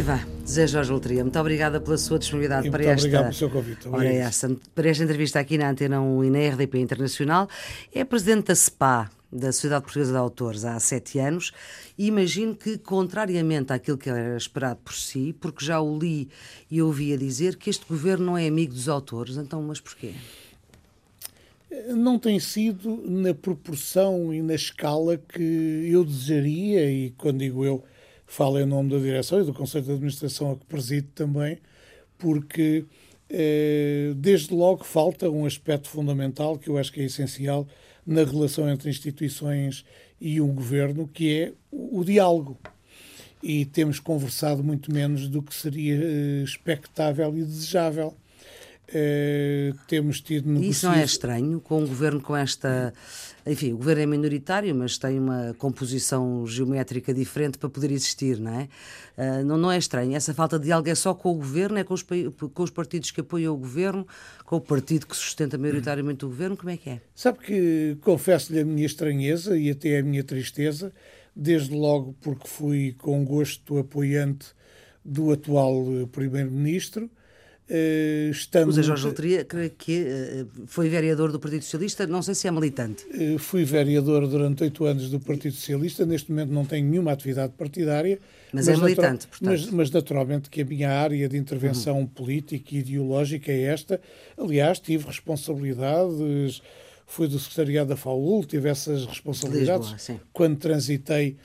Viva! Zé Jorge Loteria, muito obrigada pela sua disponibilidade e para muito esta. Obrigado pelo seu convite. Ora, essa, para esta entrevista aqui na Antena 1 e na RDP Internacional. É presidente da SPA, da Sociedade Portuguesa de Autores, há sete anos, e imagino que, contrariamente àquilo que era esperado por si, porque já o li e ouvi a dizer que este governo não é amigo dos autores, então, mas porquê? Não tem sido na proporção e na escala que eu desejaria, e quando digo eu, falo em nome da direção e do Conselho de Administração a que presido também, porque eh, desde logo falta um aspecto fundamental que eu acho que é essencial na relação entre instituições e um governo, que é o, diálogo. E temos conversado muito menos do que seria eh, expectável e desejável. Uh, temos tido negociações... Isso não é estranho, com um governo com esta. Enfim, o governo é minoritário, mas tem uma composição geométrica diferente para poder existir, não é? Uh, não, não é estranho. Essa falta de diálogo é só com o governo, é com os, com os partidos que apoiam o governo, com o partido que sustenta maioritariamente o governo, como é que é? Sabe que confesso-lhe a minha estranheza e até a minha tristeza, desde logo porque fui com gosto apoiante do atual eh, Primeiro-Ministro Uh, estamos... O Zé Jorge Loteria, creio que uh, foi vereador do Partido Socialista, não sei se é militante. Uh, fui vereador durante oito anos do Partido Socialista, neste momento não tenho nenhuma atividade partidária. Mas, mas é militante, portanto. Mas, mas, naturalmente que a minha área de intervenção uhum. política e ideológica é esta. Aliás, tive responsabilidades, fui do secretariado da FAUL, tive essas responsabilidades Lisboa, quando transitei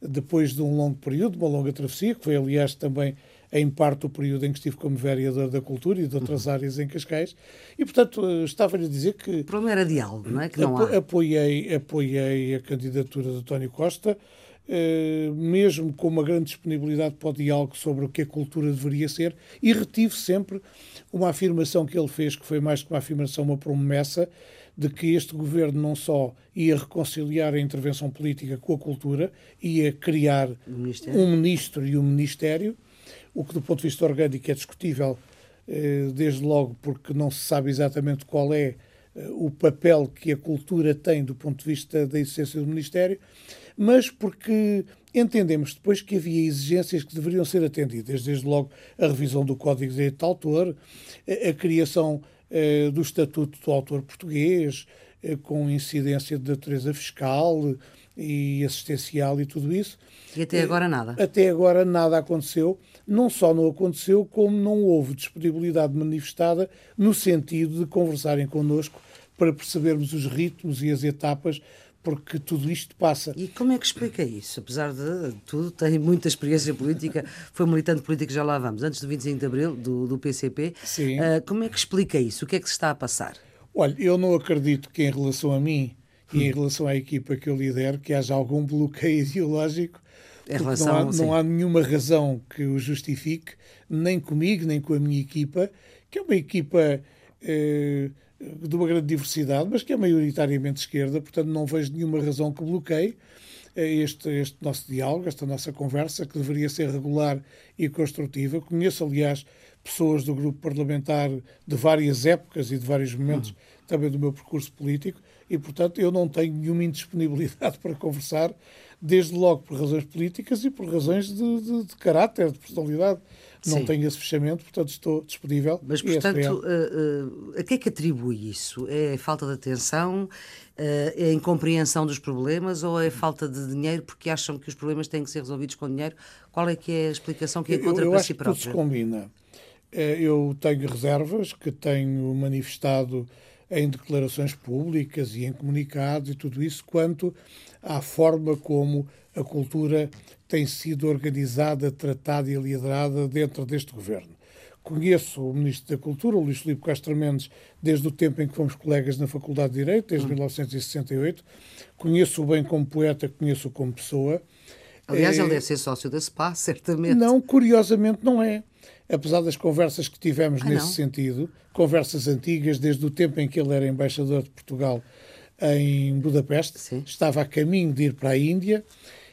depois de um longo período, uma longa travessia, que foi aliás também em parte o período em que estive como vereador da cultura e de outras uhum. áreas em Cascais, e portanto eh, estava-lhe a dizer que... O problema era diálogo, não é? Que não há. Apoiei, apoiei a candidatura de António Costa, Uh, mesmo com uma grande disponibilidade para o diálogo sobre o que a cultura deveria ser, e retive sempre uma afirmação que ele fez, que foi mais que uma afirmação, uma promessa, de que este governo não só ia reconciliar a intervenção política com a cultura, ia criar um ministro e um ministério, o que do ponto de vista orgânico é discutível, eh, desde logo porque não se sabe exatamente qual é eh, o papel que a cultura tem do ponto de vista da existência do Ministério, mas porque entendemos depois que havia exigências que deveriam ser atendidas, desde logo a revisão do Código de Direito de Autor, a criação eh, do Estatuto do Autor Português, com incidência de natureza fiscal e assistencial e tudo isso. E até agora nada? Até agora nada aconteceu não só não aconteceu, como não houve disponibilidade manifestada no sentido de conversarem connosco para percebermos os ritmos e as etapas porque tudo isto passa. E como é que explica isso? Apesar de tudo, tem muita experiência política, foi militante político, já lá vamos, antes do 25 de Abril, do, do PCP. Sim. Uh, como é que explica isso? O que é que se está a passar? Olha, eu não acredito que em relação a mim e em relação à equipa que eu lidero, que haja algum bloqueio ideológico relação, não, há, não há nenhuma razão que o justifique, nem comigo, nem com a minha equipa, que é uma equipa eh, de uma grande diversidade, mas que é maioritariamente esquerda, portanto não vejo nenhuma razão que bloqueie eh, este, este nosso diálogo, esta nossa conversa, que deveria ser regular e construtiva. Conheço, aliás, pessoas do grupo parlamentar de várias épocas e de vários momentos uhum. também do meu percurso político, e, portanto, eu não tenho nenhuma indisponibilidade para conversar desde logo por razões políticas e por razões de, de, de caráter, de personalidade. Não Sim. tenho esse fechamento, portanto estou disponível. Mas, portanto, uh, uh, a que é que atribui isso? É falta de atenção? Uh, é a incompreensão dos problemas ou é falta de dinheiro porque acham que os problemas têm que ser resolvidos com dinheiro? Qual é que é a explicação que encontra eu, eu para si próprio? Tudo se combina. Eu tenho reservas que tenho manifestado em declarações públicas e em comunicados e tudo isso, quanto à forma como a cultura tem sido organizada, tratada e liderada dentro deste governo. Conheço o Ministro da Cultura, o Luís Filipe Castro Mendes, desde o tempo em que fomos colegas na Faculdade de Direito, desde hum. 1968. Conheço-o bem como poeta, conheço-o como pessoa. Aliás, é... ele deve ser sócio da SPA, certamente. Não, curiosamente não é apesar das conversas que tivemos ah, nesse não? sentido, conversas antigas, desde o tempo em que ele era embaixador de Portugal em Budapeste, Sim. estava a caminho de ir para a Índia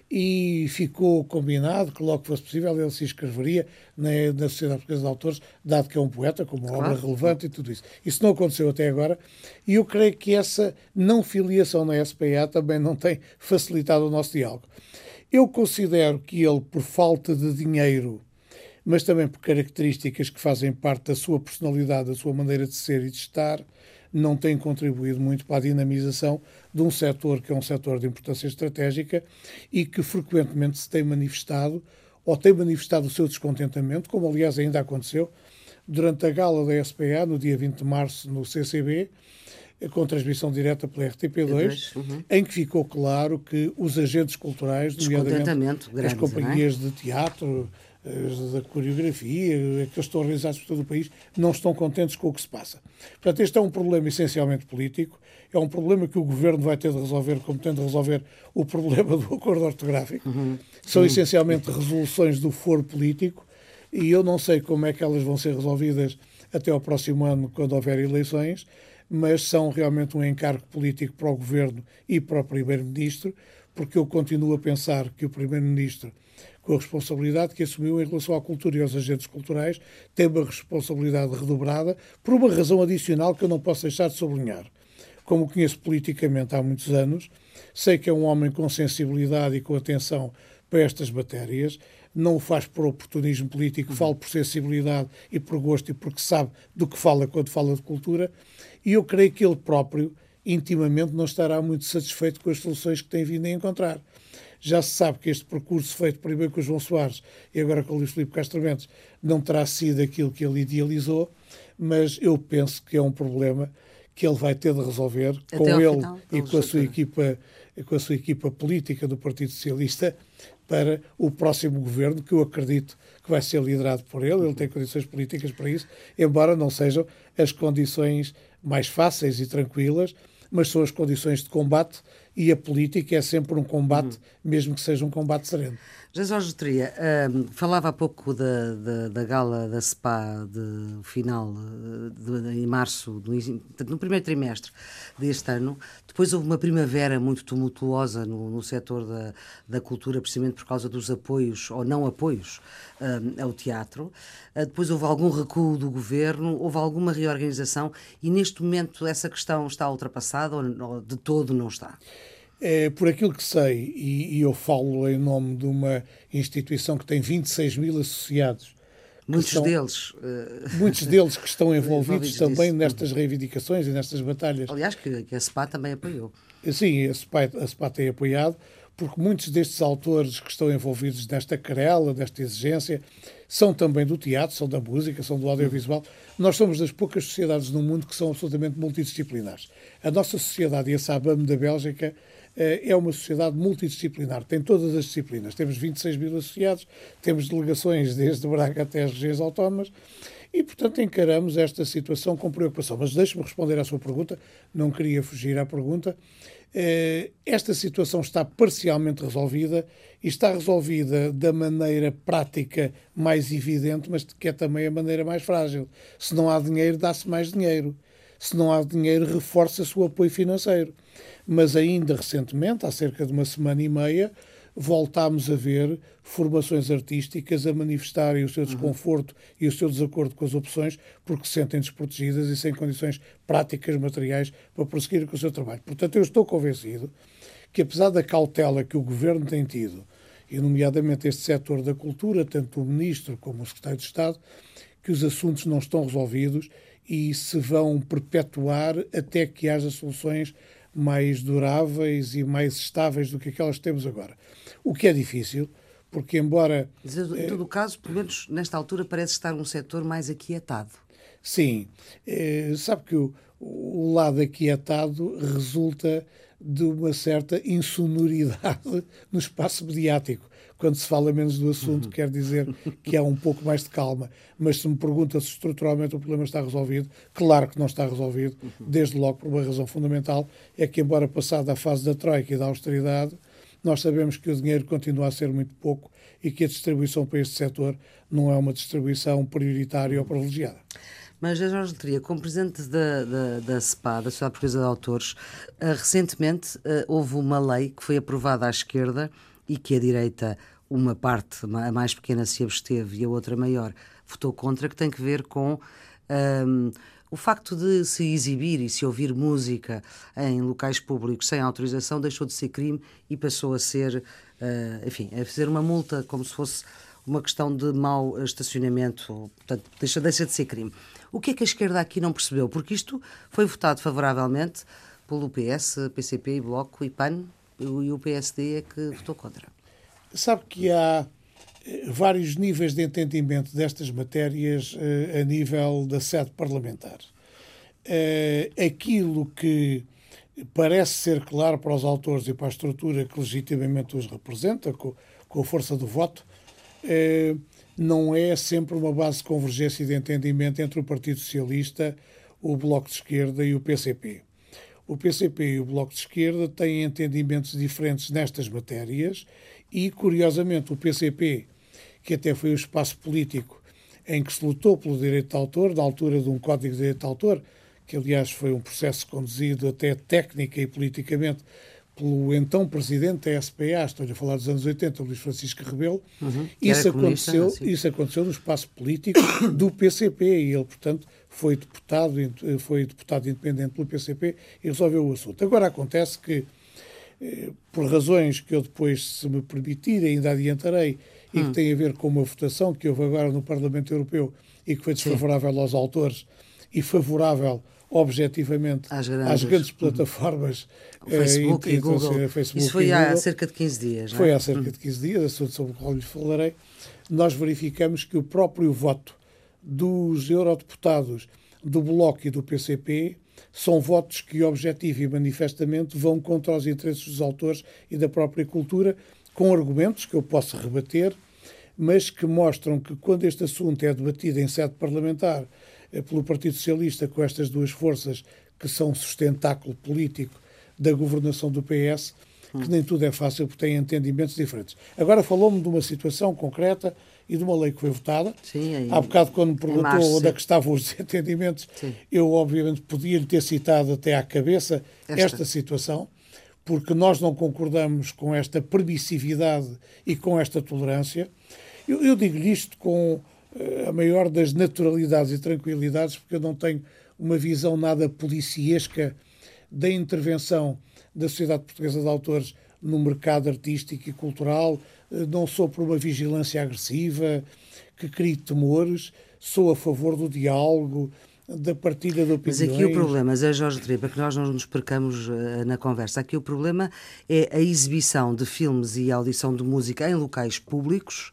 e ficou combinado que logo que fosse possível ele se inscreveria na, na Sociedade Portuguesa de Autores, dado que é um poeta, com uma claro. obra relevante e tudo isso. Isso não aconteceu até agora e eu creio que essa não filiação na SPA também não tem facilitado o nosso diálogo. Eu considero que ele, por falta de dinheiro, mas também por características que fazem parte da sua personalidade, da sua maneira de ser e de estar, não tem contribuído muito para a dinamização de um setor que é um setor de importância estratégica e que frequentemente se tem manifestado ou tem manifestado o seu descontentamento, como aliás ainda aconteceu durante a gala da SPA, no dia 20 de março, no CCB, com transmissão direta pela RTP2, uhum. em que ficou claro que os agentes culturais, nomeadamente as companhias é? de teatro, da coreografia, que estão realizados por todo o país, não estão contentes com o que se passa. Portanto, este é um problema essencialmente político, é um problema que o governo vai ter de resolver, como tem de resolver o problema do acordo ortográfico. Uhum. São uhum. essencialmente resoluções do foro político e eu não sei como é que elas vão ser resolvidas até ao próximo ano, quando houver eleições, mas são realmente um encargo político para o governo e para o primeiro-ministro, porque eu continuo a pensar que o primeiro-ministro com a responsabilidade que assumiu em relação à cultura e aos agentes culturais, tem uma responsabilidade redobrada por uma razão adicional que eu não posso deixar de sublinhar. Como conheço politicamente há muitos anos, sei que é um homem com sensibilidade e com atenção para estas matérias, não o faz por oportunismo político, fala por sensibilidade e por gosto e porque sabe do que fala quando fala de cultura, e eu creio que ele próprio, intimamente, não estará muito satisfeito com as soluções que tem vindo a encontrar. Já se sabe que este percurso feito primeiro com o João Soares e agora com o Luís Filipe Castro Mendes não terá sido aquilo que ele idealizou, mas eu penso que é um problema que ele vai ter de resolver Até com ele final, e com a sua equipa com a sua equipa política do Partido Socialista para o próximo governo, que eu acredito que vai ser liderado por ele. Ele tem condições políticas para isso, embora não sejam as condições mais fáceis e tranquilas, mas são as condições de combate e a política é sempre um combate, uhum. mesmo que seja um combate sereno. Jorge Tria, um, falava há pouco da, da, da, gala da SPA de final de, de, em março, do, no primeiro trimestre deste ano. Depois houve uma primavera muito tumultuosa no, no setor da, da cultura, precisamente por causa dos apoios ou não apoios um, ao teatro. Uh, depois houve algum recuo do governo, houve alguma reorganização e neste momento essa questão está ultrapassada ou, ou de todo não está? É, por aquilo que sei, e, e, eu falo em nome de uma instituição que tem 26 mil associados. Muitos deles. Uh, muitos deles que estão envolvidos também disso. nestas reivindicações e nestas batalhas. Aliás, que, que a SPA também apoiou. Sim, a SPA, a SPA tem apoiado, porque muitos destes autores que estão envolvidos nesta querela, desta exigência, são também do teatro, são da música, são do audiovisual. Nós somos das poucas sociedades no mundo que são absolutamente multidisciplinares. A nossa sociedade, e a SABAM da Bélgica, é uma sociedade multidisciplinar, tem todas as disciplinas. Temos 26 mil associados, temos delegações desde Braga até as regiões autónomas e, portanto, encaramos esta situação com preocupação. Mas deixe-me responder à sua pergunta, não queria fugir à pergunta. Eh, esta situação está parcialmente resolvida e está resolvida da maneira prática mais evidente, mas que é também a maneira mais frágil. Se não há dinheiro, dá-se mais dinheiro. Se não há dinheiro, reforça-se o apoio financeiro mas ainda recentemente, há cerca de uma semana e meia, voltámos a ver formações artísticas a manifestarem o seu uhum. desconforto uhum. e o seu desacordo com as opções porque se sentem desprotegidas e sem condições práticas, materiais para prosseguir com o seu trabalho. Portanto, eu estou convencido que, apesar da cautela que o governo tem tido, e nomeadamente este setor da cultura, tanto o ministro como o secretário de Estado, que os assuntos não estão resolvidos e se vão perpetuar até que haja soluções mais duráveis e mais estáveis do que aquelas que temos agora. O que é difícil, porque embora... Em todo o caso, pelo menos nesta altura, parece estar um setor mais aquietado. Sim. É, sabe que o, o lado aquietado resulta de uma certa insonoridade no espaço mediático quando se fala menos do assunto, uhum. quer dizer que há um pouco mais de calma. Mas se me pergunta se estruturalmente o problema está resolvido, claro que não está resolvido, uhum. desde logo por uma razão fundamental, é que, embora passada a fase da troika e da austeridade, nós sabemos que o dinheiro continua a ser muito pouco e que a distribuição para este setor não é uma distribuição prioritária ou privilegiada. Mas, Jorge Letria, como presidente da, da, da da Sociedade Portuguesa de Autores, uh, recentemente uh, houve uma lei que foi aprovada à esquerda e que a direita, uma parte, a mais pequena, se absteve e a outra maior, votou contra, que tem que ver com. Um, o facto de se exibir e se ouvir música em locais públicos sem autorização deixou de ser crime e passou a ser uh, enfim, a fazer uma multa como se fosse uma questão de mau estacionamento, portanto, deixa, deixa de ser crime. O que é que a esquerda aqui não percebeu? Porque isto foi votado favoravelmente pelo PS, PCP e Bloco e PAN, e o PSD é que votou contra. Sabe que há eh, vários níveis de entendimento destas matérias uh, a nível da sede parlamentar. Uh, aquilo que parece ser claro para os autores e para a estrutura que legitimamente os representa, com, a força do voto, não é sempre uma base de convergência e de entendimento entre o Partido Socialista, o Bloco de Esquerda e o PCP. O PCP e o Bloco de Esquerda têm entendimentos diferentes nestas matérias e, curiosamente, o PCP, que até foi o espaço político em que se lutou pelo direito de autor, na altura de um Código de Direito de Autor, que aliás foi um processo conduzido até técnica e politicamente pelo então presidente da SPA, estou a falar dos anos 80, Luís Francisco Rebelo, uhum, isso, aconteceu, assim. isso aconteceu no espaço político do PCP e ele, portanto, foi deputado, foi deputado independente pelo PCP e resolveu o assunto. Agora acontece que, eh, por razões que eu depois, se me permitir, ainda adiantarei, e hum. que tem a ver com uma votação que houve agora no Parlamento Europeu e que foi desfavorável Sim. aos autores e favorável objetivamente às grandes, às grandes uhum. plataformas uhum. Facebook e, e Google. Facebook Isso foi há cerca de 15 dias. Foi é? há cerca uhum. de 15 dias, assunto sobre o qual lhe falarei. Nós verificamos que o próprio voto dos eurodeputados do Bloco e do PCP são votos que, objetivo e manifestamente, vão contra os interesses dos autores e da própria cultura, com argumentos que eu posso rebater, mas que mostram que, quando este assunto é debatido em sede parlamentar eh, pelo Partido Socialista com estas duas forças que são sustentáculo político da governação do PS, que nem tudo é fácil porque têm entendimentos diferentes. Agora falou-me de uma situação concreta e de uma lei que foi votada. Sim, aí, Há bocado, quando me perguntou março, onde é que estavam os entendimentos, sim. eu obviamente podia lhe ter citado até à cabeça esta. esta situação, porque nós não concordamos com esta permissividade e com esta tolerância. Eu, eu digo-lhe isto com a maior das naturalidades e tranquilidades, porque eu não tenho uma visão nada policiesca da intervenção da Sociedade Portuguesa de Autores no mercado artístico e cultural, eh, não sou por uma vigilância agressiva que crie temores, sou a favor do diálogo, da partilha de opiniões. Mas aqui o problema, Zé Jorge Tripa, que nós não nos percamos uh, na conversa, aqui o problema é a exibição de filmes e audição de música em locais públicos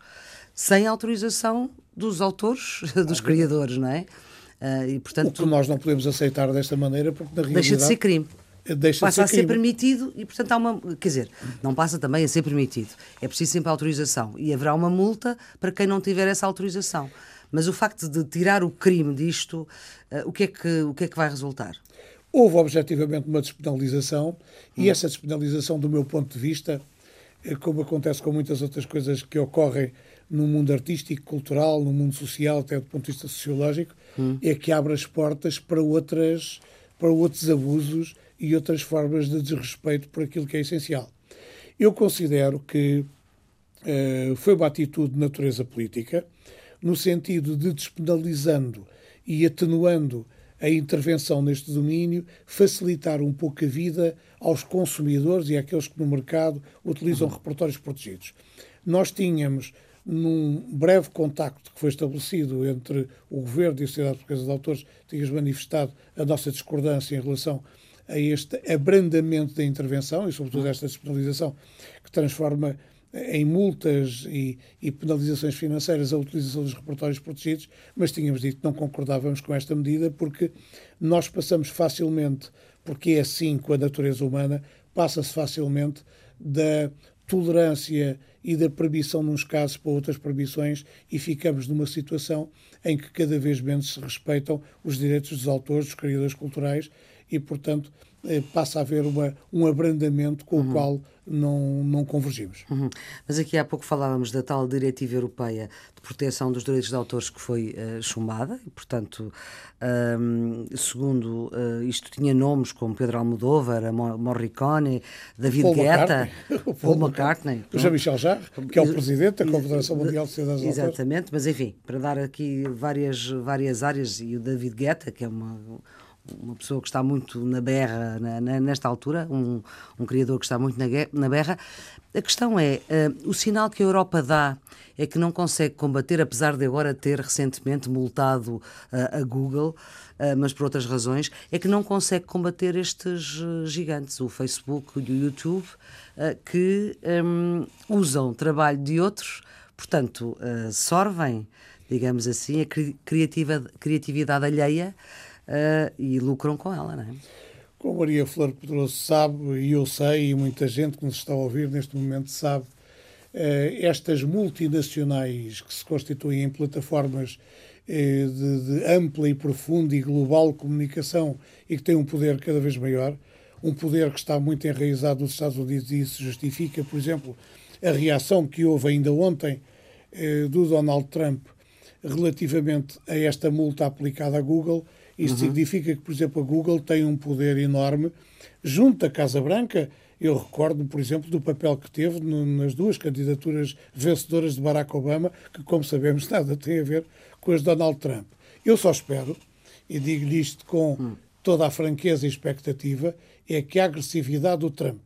sem autorização dos autores, dos criadores, não é? Uh, e, portanto, o que nós não podemos aceitar desta maneira, porque na realidade. Deixa de ser crime. Deixa passa ser a ser permitido e, portanto, há uma. Quer dizer, não passa também a ser permitido. É preciso sempre autorização. E haverá uma multa para quem não tiver essa autorização. Mas o facto de tirar o crime disto, uh, o, que é que, o que é que vai resultar? Houve objetivamente uma despenalização e hum. essa despenalização, do meu ponto de vista, eh, como acontece com muitas outras coisas que ocorrem no mundo artístico, cultural, no mundo social, até do ponto de vista sociológico, hum. é que abre as portas para outras para outros abusos e outras formas de desrespeito por aquilo que é essencial. Eu considero que uh, foi uma atitude de natureza política, no sentido de despenalizando e atenuando a intervenção neste domínio, facilitar um pouco a vida aos consumidores e àqueles que no mercado utilizam uhum. repertórios protegidos. Nós tínhamos num breve contacto que foi estabelecido entre o Governo e a Sociedade Portuguesa de Autores, tínhamos manifestado a nossa discordância em relação a este abrandamento da intervenção e, sobretudo, esta despenalização que transforma em multas e, e, penalizações financeiras a utilização dos repertórios protegidos, mas tínhamos dito que não concordávamos com esta medida porque nós passamos facilmente, porque é assim com a natureza humana, passa-se facilmente da tolerância e da proibição nos casos para outras proibições e ficamos numa situação em que cada vez menos se respeitam os direitos dos autores, dos criadores culturais e, portanto, passa a haver uma, um abrandamento com uhum. o qual não, não convergimos. Uhum. Mas aqui há pouco falávamos da tal Diretiva Europeia de Proteção dos Direitos de Autores que foi uh, chumbada, e, portanto, um, segundo uh, isto tinha nomes como Pedro Almodóvar, Morricone, David Paul Guetta, McCartney, Paul McCartney, o Jean-Michel Jarre, que é o presidente da Confederação Mundial de Sociedades de Autores. Exatamente, mas enfim, para dar aqui várias, várias áreas, e o David Guetta, que é uma uma pessoa que está muito na berra na, na, nesta altura, um, um criador que está muito na, na berra. A questão é, uh, o sinal que a Europa dá é que não consegue combater, apesar de agora ter recentemente multado uh, a Google, uh, mas por outras razões, é que não consegue combater estes gigantes, o Facebook e o YouTube, que um, usam trabalho de outros, portanto, sorvem, digamos assim, a criativa, criatividade alheia uh, e lucram com ela, não é? Como Maria Flor Pedroso sabe, e eu sei, e muita gente que nos está a ouvir neste momento sabe, uh, estas multinacionais que se constituem em plataformas uh, de, de, ampla e profunda e global comunicação e que têm um poder cada vez maior, um poder que está muito enraizado nos Estados Unidos e isso justifica, por exemplo, a reação que houve ainda ontem do Donald Trump relativamente a esta multa aplicada à Google isto uhum. significa que, por exemplo, a Google tem um poder enorme junto à Casa Branca. Eu recordo, por exemplo, do papel que teve no, nas duas candidaturas vencedoras de Barack Obama, que, como sabemos, nada tem a ver com as de Donald Trump. Eu só espero, e digo-lhe isto com hum. toda a franqueza e expectativa, é que a agressividade do Trump,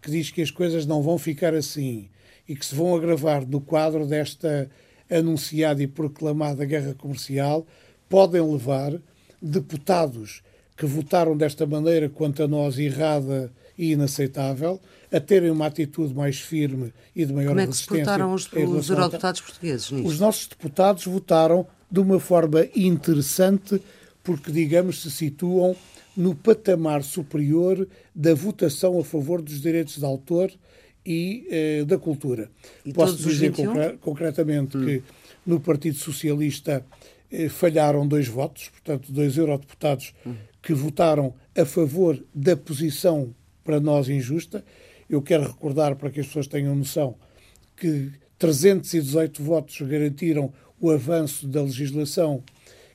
que diz que as coisas não vão ficar assim e que se vão agravar no quadro desta anunciada e proclamada guerra comercial, podem levar deputados que votaram desta maneira, quanto a nós, errada e inaceitável, a terem uma atitude mais firme e de maior Como é que se portaram os, os eurodeputados portugueses nisto? Os nossos deputados votaram de uma forma interessante, porque, digamos, se situam no patamar superior da votação a favor dos direitos de autor e eh, da cultura. E Posso dizer concretamente hum. que no Partido Socialista falharam dois votos, portanto, dois eurodeputados que votaram a favor da posição para nós injusta. Eu quero recordar, para que as pessoas tenham noção, que 318 votos garantiram o avanço da legislação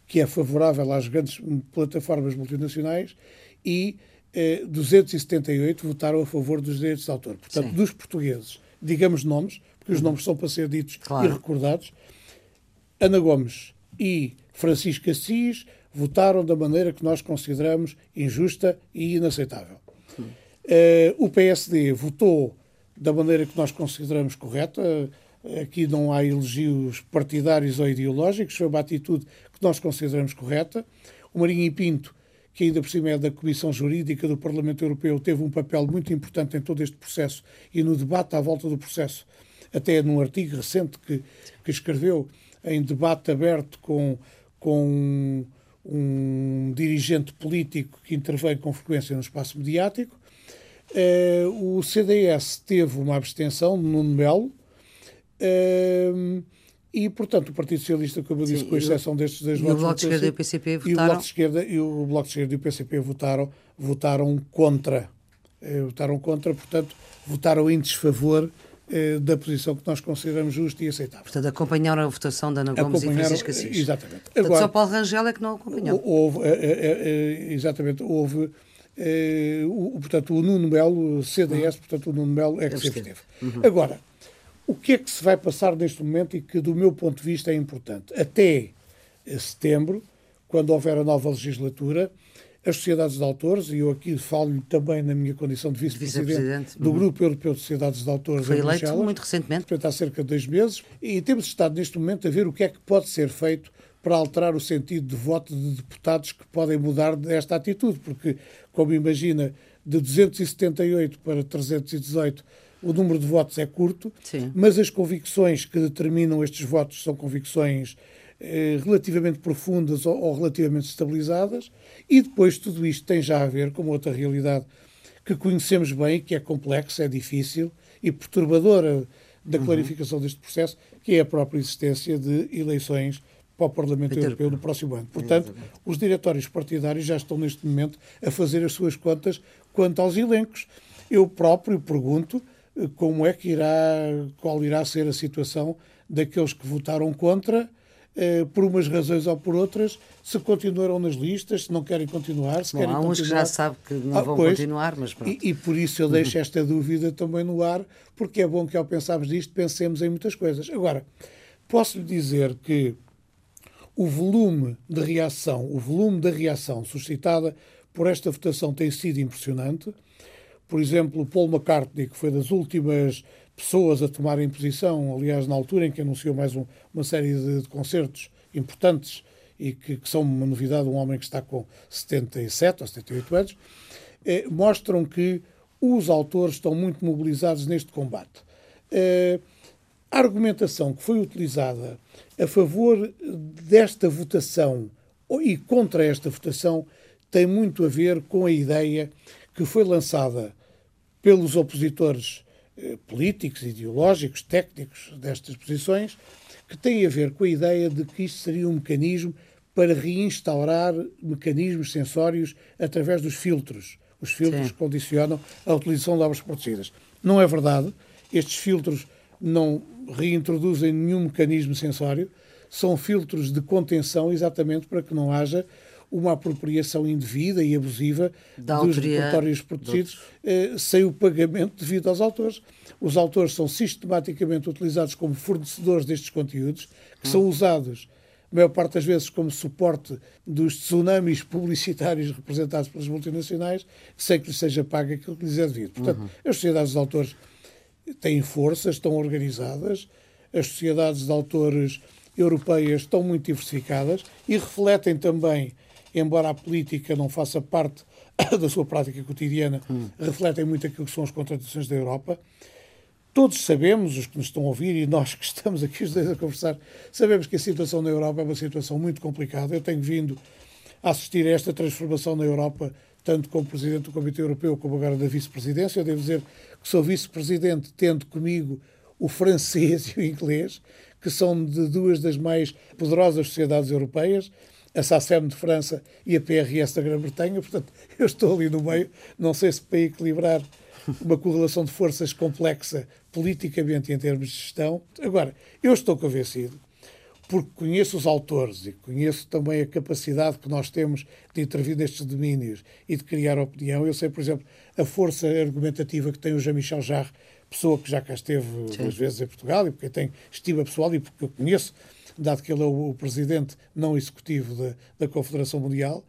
que é favorável às grandes plataformas multinacionais e eh, 278 votaram a favor dos direitos de autor. Portanto, Sim. dos portugueses, digamos nomes, porque os nomes são para ser ditos claro. e recordados. Ana Gomes, e Francisco Assis votaram da maneira que nós consideramos injusta e inaceitável. Uh, o PSD votou da maneira que nós consideramos correta. Aqui não há elogios partidários ou ideológicos, foi uma atitude que nós consideramos correta. O Marinho e Pinto, que ainda por cima é da Comissão Jurídica do Parlamento Europeu, teve um papel muito importante em todo este processo e no debate à volta do processo, até num artigo recente que, que escreveu, em debate aberto com, com um, um dirigente político que intervém com frequência no espaço mediático. Uh, o CDS teve uma abstenção de Nuno Melo uh, e, portanto, o Partido Socialista, como eu disse, Sim, com exceção destes dois votos... E o Bloco de Esquerda e o PCP votaram... E o Bloco de Esquerda e o, Bloco de Esquerda e o PCP votaram, votaram contra. Uh, votaram contra, portanto, votaram em desfavor eh, da posição que nós consideramos justa e aceitável. Portanto, acompanharam a votação da Ana Gomes e Francisco Assis. Exatamente. Portanto, Agora, só Paulo Rangel é que não acompanhou. Houve, é, exatamente, houve, o, portanto, o Nuno Melo, CDS, uhum. portanto, o Nuno Melo é que se absteve. Uhum. Agora, o que é que se vai passar neste momento e que, do meu ponto de vista, é importante? Até setembro, quando houver a nova legislatura, as sociedades de autores, e eu aqui falo também na minha condição de vice-presidente vice do uhum. Grupo Europeu de Sociedades de Autores Foi eleito Bruxelas, muito recentemente. Portanto, há cerca de dois meses, e temos estado neste momento a ver o que é que pode ser feito para alterar o sentido de voto de deputados que podem mudar desta atitude, porque, como imagina, de 278 para 318 o número de votos é curto, Sim. mas as convicções que determinam estes votos são convicções relativamente profundas ou, relativamente estabilizadas, e depois tudo isto tem já a ver com outra realidade que conhecemos bem, que é complexa, é difícil e perturbadora da uhum. clarificação uhum. deste processo, que é a própria existência de eleições para o Parlamento Europeu no próximo ano. Portanto, os diretórios partidários já estão neste momento a fazer as suas contas quanto aos elencos. Eu próprio pergunto eh, como é que irá, qual irá ser a situação daqueles que votaram contra eh, por umas razões ou por outras, se continuaram nas listas, se não querem continuar, se Bom, querem há uns continuar. que já sabem que não ah, vão pois, continuar, mas pronto. E, e, por isso eu deixo esta dúvida também no ar, porque é bom que ao pensarmos disto pensemos em muitas coisas. Agora, posso lhe dizer que o volume de reação, o volume da reação suscitada por esta votação tem sido impressionante. Por exemplo, Paul McCartney, que foi das últimas pessoas a tomarem posição, aliás, na altura em que anunciou mais um, uma série de, de, concertos importantes e que, que, são uma novidade, um homem que está com 77 ou 78 anos, eh, mostram que os autores estão muito mobilizados neste combate. Eh, a argumentação que foi utilizada a favor desta votação e contra esta votação tem muito a ver com a ideia que foi lançada pelos opositores políticos, ideológicos, técnicos destas posições, que tem a ver com a ideia de que isto seria um mecanismo para reinstaurar mecanismos sensórios através dos filtros. Os filtros Sim. que condicionam a utilização de obras protegidas. Não é verdade. Estes filtros não reintroduzem nenhum mecanismo sensório, são filtros de contenção exatamente para que não haja uma apropriação indevida e abusiva da dos repertórios protegidos eh, sem o pagamento devido aos autores. Os autores são sistematicamente utilizados como fornecedores destes conteúdos, que hum. são usados, a maior parte das vezes, como suporte dos tsunamis publicitários representados pelas multinacionais, sem que lhes seja pago aquilo que lhes é devido. Portanto, uhum. as sociedades de autores têm forças, estão organizadas, as sociedades de autores europeias estão muito diversificadas e refletem também, embora a política não faça parte da sua prática cotidiana, hum. refletem muito aquilo que são as contradições da Europa. Todos sabemos, os que nos estão a ouvir e nós que estamos aqui os dois a conversar, sabemos que a situação na Europa é uma situação muito complicada. Eu tenho vindo a assistir a esta transformação na Europa, tanto como Presidente do Comitê Europeu como agora da Vice-Presidência. Eu devo dizer que sou vice-presidente, tendo comigo o francês e o inglês, que são de duas das mais poderosas sociedades europeias, a SACEM de França e a PRS da Grã-Bretanha. Portanto, eu estou ali no meio, não sei se para equilibrar uma correlação de forças complexa politicamente em termos de gestão. Agora, eu estou convencido porque conheço os autores e conheço também a capacidade que nós temos de intervir nestes domínios e de criar opinião. Eu sei, por exemplo, a força argumentativa que tem o Jean-Michel Jarre, pessoa que já cá esteve Sim. duas vezes em Portugal e porque tem estima pessoal e porque eu conheço, dado que ele é o, presidente não executivo da, da Confederação Mundial.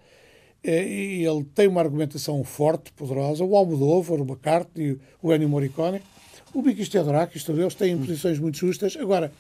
Eh, e ele tem uma argumentação forte, poderosa. O Almodóvar, o McCartney, o Ennio Morricone. O Biquis Teodorakis, todos eles têm posições muito justas. Agora,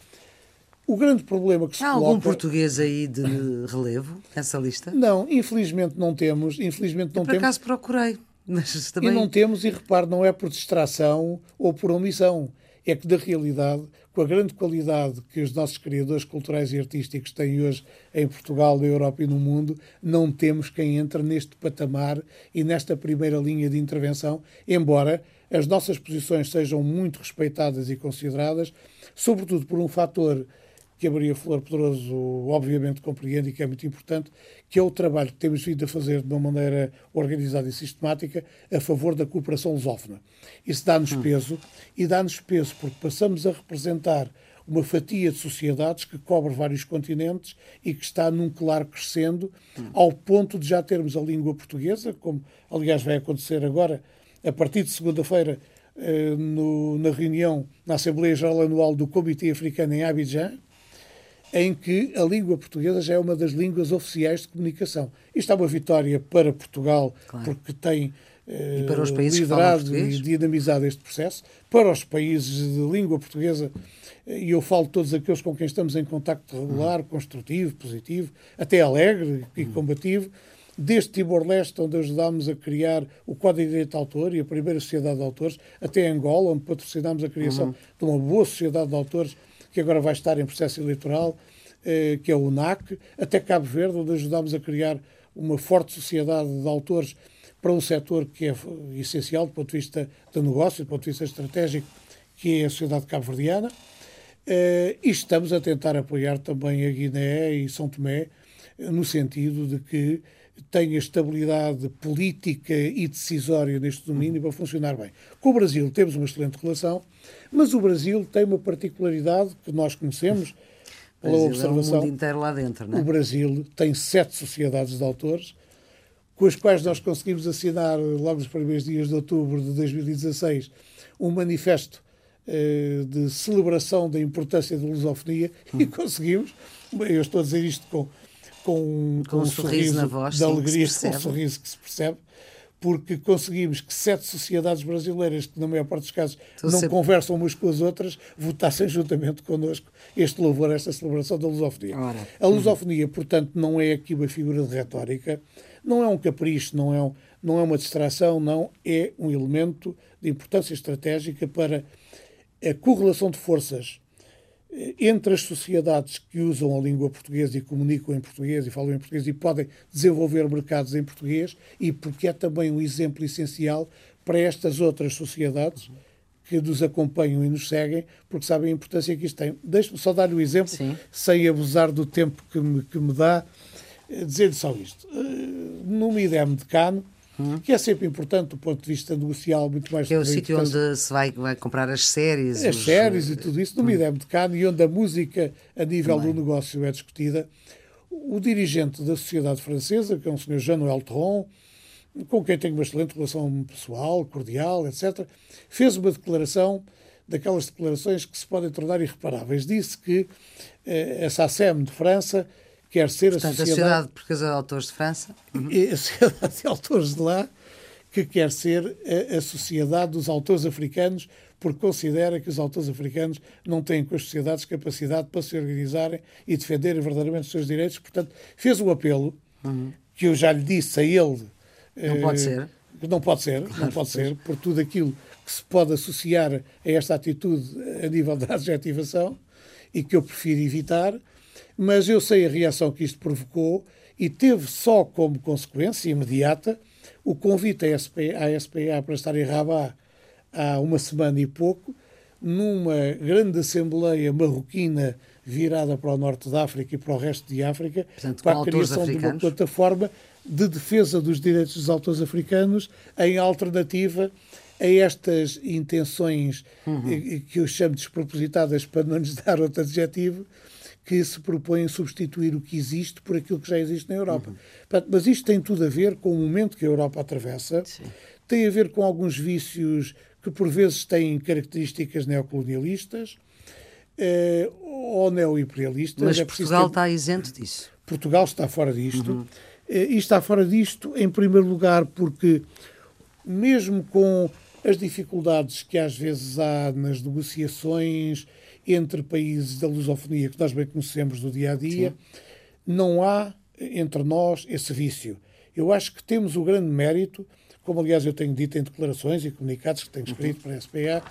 o grande problema que se Há coloca... algum português aí de relevo nessa lista? Não, infelizmente não temos. Infelizmente não Eu, por temos. acaso procurei. Mas também... E não temos, e repare, não é por distração ou por omissão. É que, da realidade, com a grande qualidade que os nossos criadores culturais e artísticos têm hoje em Portugal, na Europa e no mundo, não temos quem entre neste patamar e nesta primeira linha de intervenção, embora as nossas posições sejam muito respeitadas e consideradas, sobretudo por um fator que a Maria Flor Pedroso obviamente compreende e que é muito importante, que é o trabalho que temos vindo a fazer de uma maneira organizada e sistemática a favor da cooperação lusófona. Isso dá-nos hum. peso e dá-nos peso porque passamos a representar uma fatia de sociedades que cobre vários continentes e que está num claro crescendo, hum. ao ponto de já termos a língua portuguesa, como aliás vai acontecer agora, a partir de segunda-feira, eh, na reunião, na Assembleia Geral Anual do Comitê Africano em Abidjan, em que a língua portuguesa já é uma das línguas oficiais de comunicação. Isto é uma vitória para Portugal, claro. porque tem e países liderado e dinamizado este processo, para os países de língua portuguesa, e eu falo todos aqueles com quem estamos em contacto regular, uhum. construtivo, positivo, até alegre e uhum. combativo, desde Timor-Leste, onde ajudámos a criar o Código de Direito de Autor e a primeira Sociedade de Autores, até Angola, onde patrocinámos a criação uhum. de uma boa Sociedade de Autores que agora vai estar em processo eleitoral, eh, que é o NAC, até Cabo Verde, onde ajudámos a criar uma forte sociedade de autores para um setor que é essencial do ponto de vista do negócio, do ponto de vista estratégico, que é a sociedade cabo-verdiana. Eh, e estamos a tentar apoiar também a Guiné e São Tomé, no sentido de que tenha estabilidade política e decisória neste domínio para funcionar bem. Com o Brasil temos uma excelente relação, mas o Brasil tem uma particularidade que nós conhecemos pela Brasil observação. É o mundo inteiro lá dentro, não é? O Brasil tem sete sociedades de autores, com as quais nós conseguimos assinar, logo nos primeiros dias de outubro de 2016, um manifesto uh, de celebração da importância da lusofonia hum. e conseguimos, eu estou a dizer isto com, com, com, com um sorriso, sorriso na voz, de alegria, com um sorriso que se percebe, porque conseguimos que sete sociedades brasileiras, que na maior parte dos casos Estou não sempre... conversam umas com as outras, votassem juntamente connosco este louvor, esta celebração da lusofonia. Ora. A lusofonia, portanto, não é aqui uma figura de retórica, não é um capricho, não é, um, não é uma distração, não, é um elemento de importância estratégica para a correlação de forças entre as sociedades que usam a língua portuguesa e comunicam em português e falam em português e podem desenvolver mercados em português e porque é também um exemplo essencial para estas outras sociedades que nos acompanham e nos seguem, porque sabem a importância que isto tem. Deixe-me só dar o um exemplo, Sim. sem abusar do tempo que me, que me dá, eh, dizer só isto. Eh, no IDEM de Cano, Uhum. que é sempre importante do ponto de vista negocial, muito mais que é o sítio onde se vai, vai comprar as séries. As os... séries e tudo isso, no uhum. Midem de Cano, e onde a música a nível Também. do negócio é discutida. O dirigente da Sociedade Francesa, que é um senhor Jean-Noël Tron, com quem tenho uma excelente relação pessoal, cordial, etc., fez uma declaração daquelas declarações que se podem tornar irreparáveis. Disse que eh, a SACEM de França quer ser Portanto, a Sociedade... a Sociedade Portuguesa de Autores de França. Uhum. a Sociedade de Autores de lá, que quer ser a, a Sociedade dos Autores Africanos, porque considera que os autores africanos não têm com as sociedades capacidade para se organizarem e defenderem verdadeiramente os seus direitos. Portanto, fez um apelo uhum. que eu já lhe disse a ele. Não eh, pode ser. Não pode ser, claro, não pode ser, por tudo aquilo que se pode associar a esta atitude a nível da adjetivação e que eu prefiro evitar mas eu sei a reação que isto provocou e teve só como consequência imediata o convite à SPA, à SPA para estar em Rabat há uma semana e pouco, numa grande assembleia marroquina virada para o norte da África e para o resto de África, Portanto, para a criação de uma plataforma de defesa dos direitos dos autores africanos em alternativa a estas intenções uhum. que eu chamo despropositadas para não lhes dar outro adjetivo, que se propõem substituir o que existe por aquilo que já existe na Europa. Uhum. mas isto tem tudo a ver com o momento que a Europa atravessa, Sim. tem a ver com alguns vícios que por vezes têm características neocolonialistas eh, ou neoimperialistas. Mas é Portugal ter... está isento disso. Portugal está fora disto. Uhum. Eh, e está fora disto, em primeiro lugar, porque mesmo com as dificuldades que às vezes há nas negociações entre países da lusofonia que nós bem conhecemos do dia a dia, Sim. não há entre nós esse vício. Eu acho que temos o grande mérito, como aliás eu tenho dito em declarações e comunicados que tenho uhum. escrito para a SPA,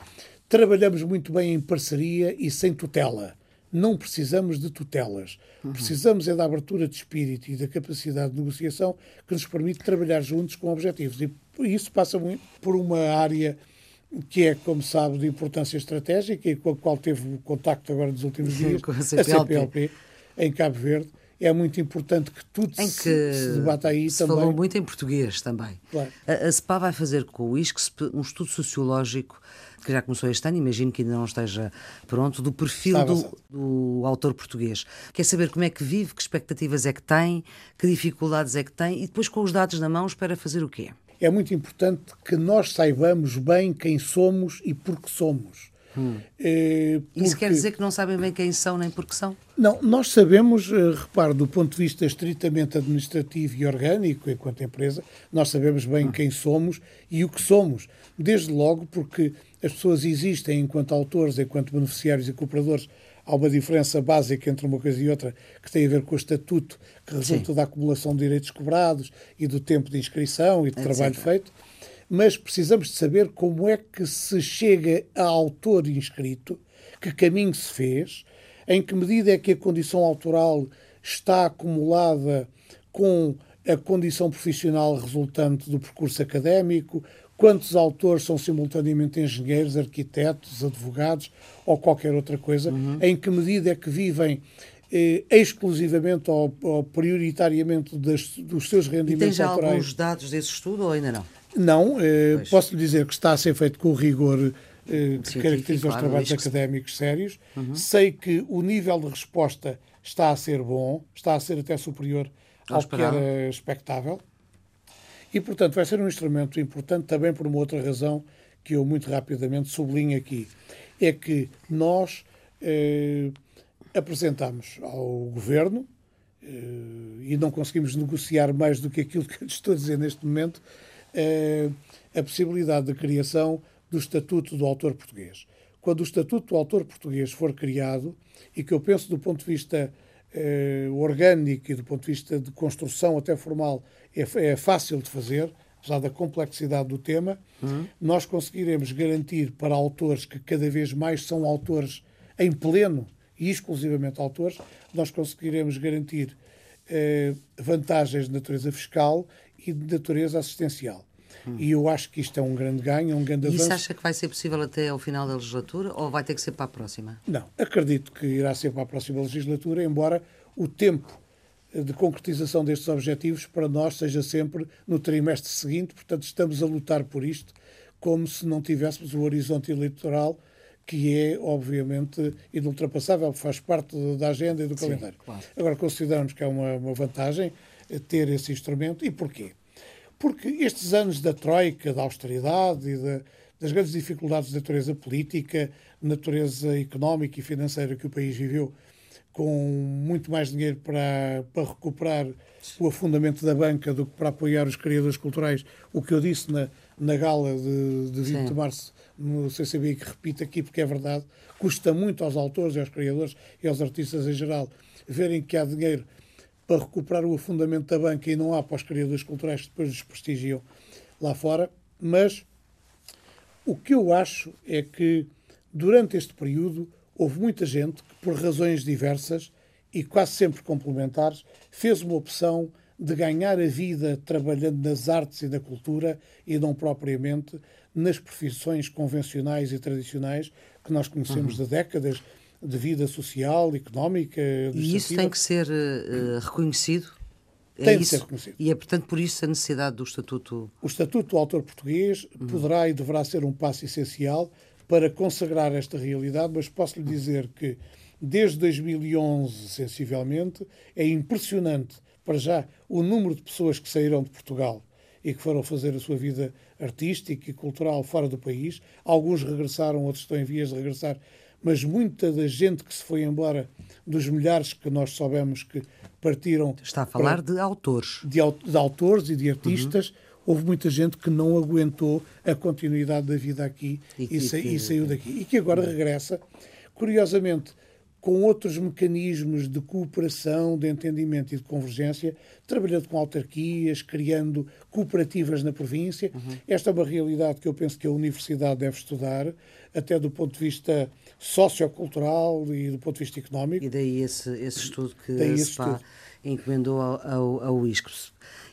trabalhamos muito bem em parceria e sem tutela. Não precisamos de tutelas. Uhum. Precisamos é da abertura de espírito e da capacidade de negociação que nos permite trabalhar juntos com objetivos. E isso passa muito por uma área que é, como sabe, de importância estratégica e com a qual teve contacto agora nos últimos dias, a CPLP. a CPLP, em Cabo Verde. É muito importante que tudo em se, que se debata aí se também. falou muito em português também. Claro. A, a SPA vai fazer com o ISCSP um estudo sociológico que já começou este ano, imagino que ainda não esteja pronto, do perfil do, do, autor português. Quer saber como é que vive, que expectativas é que tem, que dificuldades é que tem e depois com os dados na mão espera fazer o quê? É muito importante que nós saibamos bem quem somos e por que somos. Hum. É, porque... Isso quer dizer que não sabem bem quem são nem por que são? Não, nós sabemos, eh, repare, do ponto de vista estritamente administrativo e orgânico, enquanto empresa, nós sabemos bem hum. quem somos e o que somos. Desde logo porque as pessoas existem enquanto autores, enquanto beneficiários e cooperadores há uma diferença básica entre uma coisa e outra que tem a ver com o estatuto que resulta Sim. da acumulação de direitos cobrados e do tempo de inscrição e de trabalho feito, mas precisamos de saber como é que se chega a autor inscrito, que caminho se fez, em que medida é que a condição autoral está acumulada com a condição profissional resultante do percurso académico, quantos autores são simultaneamente engenheiros, arquitetos, advogados ou qualquer outra coisa, uhum. em que medida é que vivem eh, exclusivamente ou, ou prioritariamente das, dos seus rendimentos e tem já autorais. alguns dados desse estudo ou ainda não? Não, eh, posso lhe dizer que está a ser feito com o rigor eh, que caracteriza os trabalhos académicos sérios. Uhum. Sei que o nível de resposta está a ser bom, está a ser até superior ao que era expectável. E, portanto, vai ser um instrumento importante também por uma outra razão que eu muito rapidamente sublinho aqui. é que nós eh, apresentamos ao Governo, eh, e não conseguimos negociar mais do que aquilo que eu estou a dizer neste momento, eh, a possibilidade da criação do Estatuto do Autor Português. Quando o Estatuto do Autor Português for criado, e que eu penso do ponto de vista eh, orgânico e do ponto de vista de construção até formal é, é fácil de fazer, apesar da complexidade do tema, uhum. nós conseguiremos garantir para autores que cada vez mais são autores em pleno e exclusivamente autores, nós conseguiremos garantir eh, vantagens de natureza fiscal e de natureza assistencial. Hum. E eu acho que isto é um grande ganho, um grande avanço. E isso acha que vai ser possível até ao final da legislatura ou vai ter que ser para a próxima? Não, acredito que irá ser para a próxima legislatura, embora o tempo de concretização destes objetivos para nós seja sempre no trimestre seguinte, portanto estamos a lutar por isto como se não tivéssemos o horizonte eleitoral que é, obviamente, inultrapassável, faz parte da agenda e do Sim, calendário. Claro. Agora, consideramos que é uma, uma vantagem ter esse instrumento. E porquê? Porque estes anos da troika, da austeridade e das grandes dificuldades de natureza política, natureza económica e financeira que o país viveu, com muito mais dinheiro para, para recuperar o afundamento da banca do que para apoiar os criadores culturais, o que eu disse na, na gala de, de 20 Sim. de março no CCB que repito aqui porque é verdade, custa muito aos autores e aos criadores e aos artistas em geral verem que há dinheiro para recuperar o afundamento da banca e não há para os criadores culturais que depois desprestigiam lá fora. Mas o que eu acho é que durante este período houve muita gente que, por razões diversas e quase sempre complementares, fez uma opção de ganhar a vida trabalhando nas artes e na cultura e não propriamente nas profissões convencionais e tradicionais que nós conhecemos uhum. de décadas de vida social, económica. E isso tem que ser uh, reconhecido? É tem de ser reconhecido. E é, portanto, por isso a necessidade do Estatuto. O Estatuto do Autor Português uhum. poderá e deverá ser um passo essencial para consagrar esta realidade, mas posso lhe dizer que desde 2011, sensivelmente, é impressionante, para já, o número de pessoas que saíram de Portugal e que foram fazer a sua vida artística e cultural fora do país. Alguns regressaram, outros estão em vias de regressar, mas muita da gente que se foi embora, dos milhares que nós soubemos que partiram. Está a falar para, de autores. De, de, autores e de artistas. Uhum. Houve muita gente que não aguentou a continuidade da vida aqui e, e, sa e saiu daqui. E que agora regressa. Curiosamente, com outros mecanismos de cooperação, de entendimento e de convergência, trabalhando com autarquias, criando cooperativas na província. Uhum. Esta é uma realidade que eu penso que a universidade deve estudar, até do ponto de vista sociocultural e do ponto de vista económico. E daí esse, esse estudo que daí a SPA estudo. encomendou ao, ao, ao.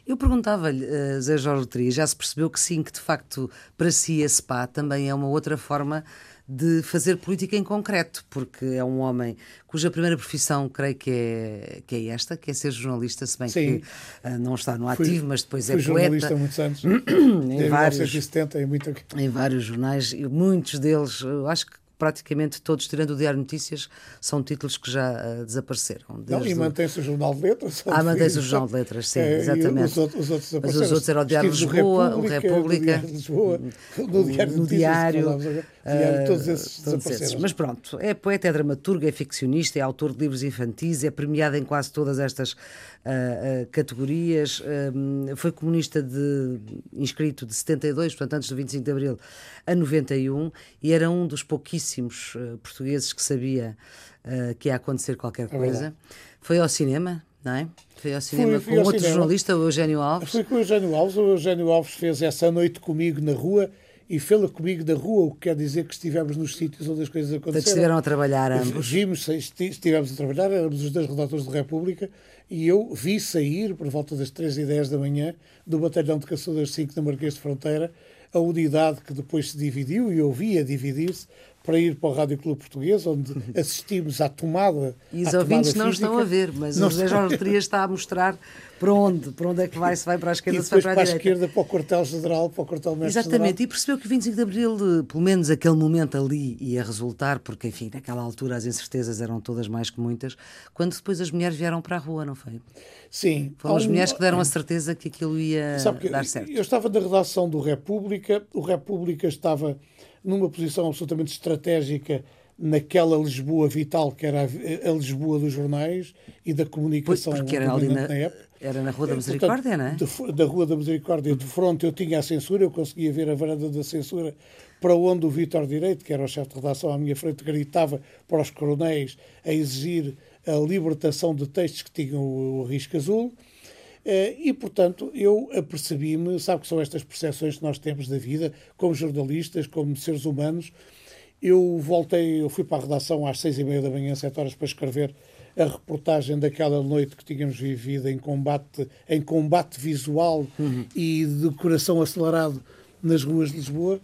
Eu perguntava-lhe, uh, Zé Jorge Trias, já se percebeu que sim, que de facto para si a SPA também é uma outra forma de fazer política em concreto, porque é um homem cuja primeira profissão, creio que é, que é esta, que é ser jornalista, se bem Sim. que uh, não está no ativo, fui, mas depois é fui poeta. jornalista há muitos anos, em, vários, 1970, em, muito... em vários jornais, e muitos deles, eu acho que praticamente todos, tirando o Diário Notícias, são títulos que já uh, desapareceram. Não, e mantém-se o Jornal de Letras. Ah, mantém-se o Jornal de Letras, sim, é, exatamente. Os outros, os outros Mas os outros eram o Diário de Lisboa, o República, no Lisboa, no Diário, no Diário, diário todos esses todos esses. Mas pronto, é poeta, é dramaturgo, é ficcionista, é autor de livros infantis, é premiado em quase todas estas uh, uh, categorias, foi comunista de, inscrito de 72, portanto antes do 25 de Abril, a 91, e era um dos pouquíssimos portugueses que sabia que ia acontecer qualquer é coisa. É foi ao cinema, não é? Foi ao cinema fui, fui com outro cinema. jornalista, o Eugênio Alves. Fui com o Eugênio Alves. O Eugênio Alves fez essa noite comigo na rua e fê-la comigo da rua, o que quer dizer que estivemos nos sítios onde as coisas aconteceram. estiveram a trabalhar ambos. Vimos, estivemos a trabalhar, éramos os dois redatores da República, e eu vi sair, por volta das 3 e 10 da manhã, do batalhão de caçadores 5 da Marquês de Fronteira, a unidade que depois se dividiu, e eu vi a dividir-se, para ir para o Rádio Clube Português, onde assistimos à tomada. E os ouvintes não física. estão a ver, mas não o José Jorge Trias está a mostrar para onde, para onde é que vai, se vai para a esquerda, se vai para a, para a esquerda, para o quartel-general, para o quartel-mestre Exatamente, e percebeu que 25 de Abril, pelo menos aquele momento ali, ia resultar, porque, enfim, naquela altura as incertezas eram todas mais que muitas, quando depois as mulheres vieram para a rua, não foi? Sim. Foram as mulheres que deram a certeza que aquilo ia dar certo. Eu estava na redação do República, o República estava numa posição absolutamente estratégica naquela Lisboa vital que era a, Lisboa dos jornais e da comunicação pois, porque era ali na, na, época. Era na Rua da Misericórdia, Portanto, não é? De, da Rua da Misericórdia, de fronte eu tinha a censura, eu conseguia ver a varanda da censura para onde o Vítor Direito, que era o chefe de redação à minha frente, gritava para os coronéis a exigir a libertação de textos que tinham o risco azul. Eh, e, portanto, eu apercebi-me, sabe que são estas percepções que nós temos da vida, como jornalistas, como seres humanos. Eu voltei, eu fui para a redação às seis e meia da manhã, sete horas, para escrever a reportagem daquela noite que tínhamos vivido em combate, em combate visual uhum. e de coração acelerado nas ruas de Lisboa.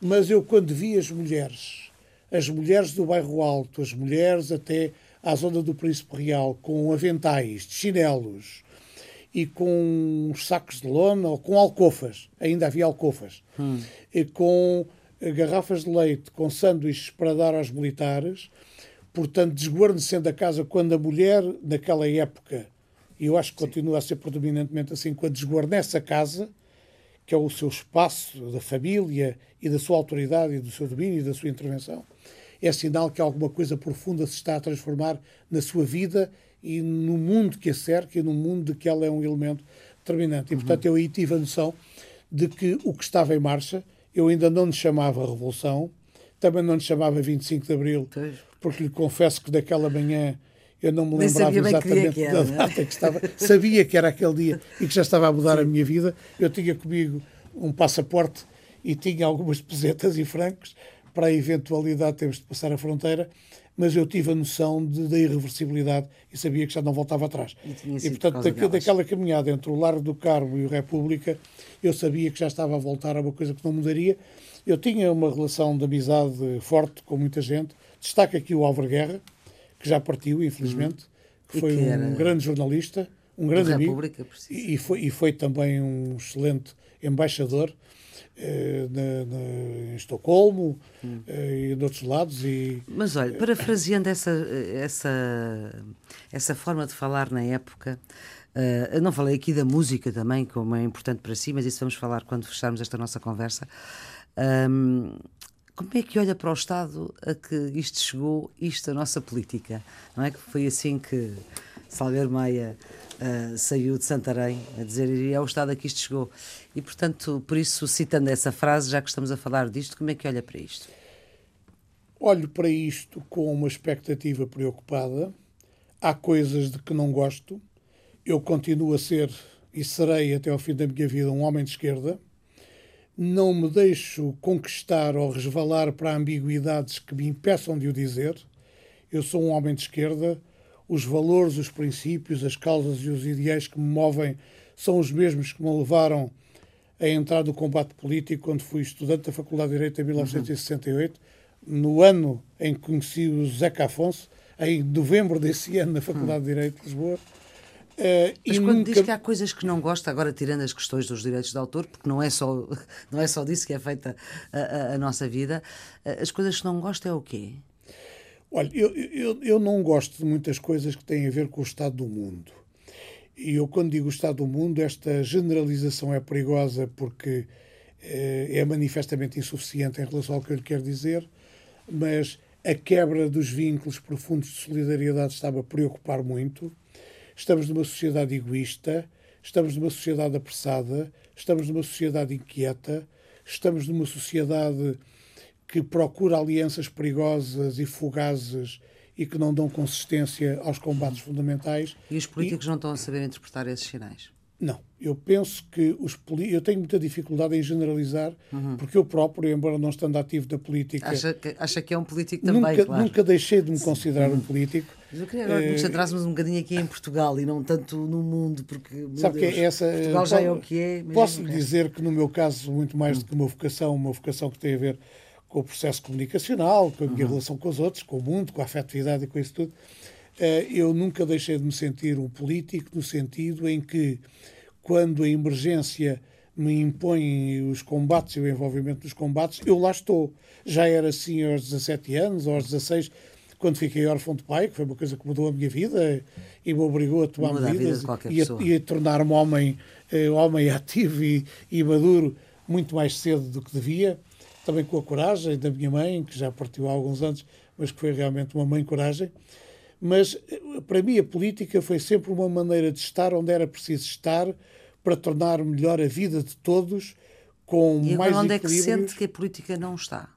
Mas eu, quando vi as mulheres, as mulheres do bairro Alto, as mulheres até à zona do Príncipe Real, com aventais, de chinelos e com sacos de lona ou com alcofas, ainda havia alcofas, hum. e com garrafas de leite, com sanduíches para dar aos militares, portanto, desguarnecendo a casa quando a mulher, naquela época, e eu acho que continua a ser predominantemente assim, quando desguarnece a casa, que é o seu espaço da família e da sua autoridade e do seu domínio e da sua intervenção, é sinal que alguma coisa profunda se está a transformar na sua vida e no mundo que a cerca e no mundo de que ela é um elemento determinante. E, portanto, eu aí tive a noção de que o que estava em marcha, eu ainda não lhe chamava Revolução, também não lhe chamava 25 de Abril, porque lhe confesso que daquela manhã eu não me lembrava exatamente que era, da é? data que estava. Sabia que era aquele dia e que já estava a mudar Sim. a minha vida. Eu tinha comigo um passaporte e tinha algumas pesetas e francos para a eventualidade de termos de passar a fronteira, mas eu tive a noção de, da irreversibilidade e sabia que já não voltava atrás. E, e portanto, da, daquela caminhada entre o Largo do Carmo e o República, eu sabia que já estava a voltar a uma coisa que não mudaria. Eu tinha uma relação de amizade forte com muita gente. Destaca aqui o Álvaro Guerra, que já partiu, infelizmente, uhum. que foi que um grande jornalista, um grande amigo. E, foi, e foi também um excelente embaixador na, na, em Estocolmo hum. e de outros lados. E, Mas olha, parafraseando essa, essa, essa forma de falar na época, uh, eu não falei aqui da música também, como é importante para si, mas isso vamos falar quando fecharmos esta nossa conversa. Um, como é que olha para o Estado a que isto chegou, isto, a nossa política? Não é que foi assim que Salgueiro Maia uh, saiu de Santarém a dizer e é o Estado a que isto chegou. E, portanto, por isso, citando essa frase, já que estamos a falar disto, como é que olha para isto? Olho para isto com uma expectativa preocupada. Há coisas de que não gosto. Eu continuo a ser e serei até ao fim da minha vida um homem de esquerda. Não me deixo conquistar ou resvalar para ambiguidades que me impeçam de o dizer. Eu sou um homem de esquerda, os valores, os princípios, as causas e os ideais que me movem são os mesmos que me levaram a entrar no combate político quando fui estudante da Faculdade de Direito em 1968, uhum. no ano em que conheci o Zeca Afonso, em novembro desse ano na Faculdade de Direito de Lisboa. Uh, Mas quando nunca... diz que há coisas que não gosta, agora tirando as questões dos direitos de autor, porque não é só, não é só disso que é feita a, a, a nossa vida, eh, as coisas que não gosta é o quê? Olha, eu, eu, eu não gosto de muitas coisas que têm a ver com o estado do mundo. E eu, quando digo estado do mundo, esta generalização é perigosa porque eh, é manifestamente insuficiente em relação ao que eu lhe quero dizer, mas a quebra dos vínculos profundos de solidariedade estava a preocupar muito. Estamos numa sociedade egoísta, estamos numa sociedade apressada, estamos numa sociedade inquieta, estamos numa sociedade que procura alianças perigosas e fugazes e que não dão consistência aos combates fundamentais. E os políticos e... não estão a saber interpretar esses sinais? Não, eu penso que os políticos. Eu tenho muita dificuldade em generalizar, uhum. porque eu próprio, embora não estando ativo da política. Acha que, acha que é um político também, nunca, claro. Nunca deixei de me considerar uhum. um político. Mas eu queria agora que nos eh, centrássemos um bocadinho aqui em Portugal e não tanto no mundo, porque. Sabe Deus, que essa, Portugal já é o que é. Posso lhe dizer que, no meu caso, muito mais uhum. do que uma vocação, uma vocação que tem a ver com o processo comunicacional, com a minha uhum. relação com os outros, com o mundo, com a afetividade e com isso tudo, eh, eu nunca deixei de me sentir um político no sentido em que, quando a emergência me impõe os combates e o envolvimento dos combates, eu lá estou. Já era assim aos 17 anos, aos 16, quando fiquei órfão de pai, que foi uma coisa que mudou a minha vida e me obrigou a tomar Muda medidas a e, a, e a tornar-me homem, eh, homem ativo e, e maduro muito mais cedo do que devia também com a coragem da minha mãe, que já partiu há alguns anos, mas que foi realmente uma mãe coragem. Mas para mim a política foi sempre uma maneira de estar onde era preciso estar para tornar melhor a vida de todos com e mais onde é que sente que a política não está?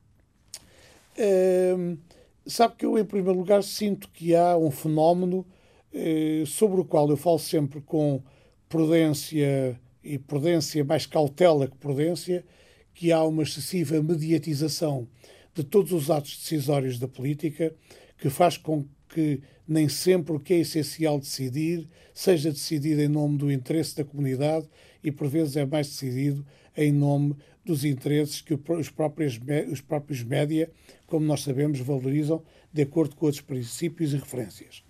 Uh, sabe que eu, em primeiro lugar, sinto que há um fenómeno uh, sobre o qual eu falo sempre com prudência e prudência mais cautela que prudência, que há uma excessiva mediatização de todos os atos decisórios da política, que faz com que nem sempre o que é essencial decidir seja decidido em nome do interesse da comunidade e, por vezes, é mais decidido em nome dos interesses que os próprios, os próprios média, como nós sabemos, valorizam de acordo com outros princípios e referências.